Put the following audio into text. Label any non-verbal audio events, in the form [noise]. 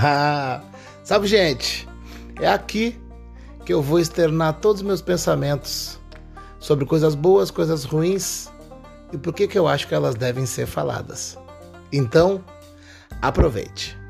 [laughs] Sabe, gente, é aqui que eu vou externar todos os meus pensamentos sobre coisas boas, coisas ruins e por que, que eu acho que elas devem ser faladas. Então, aproveite.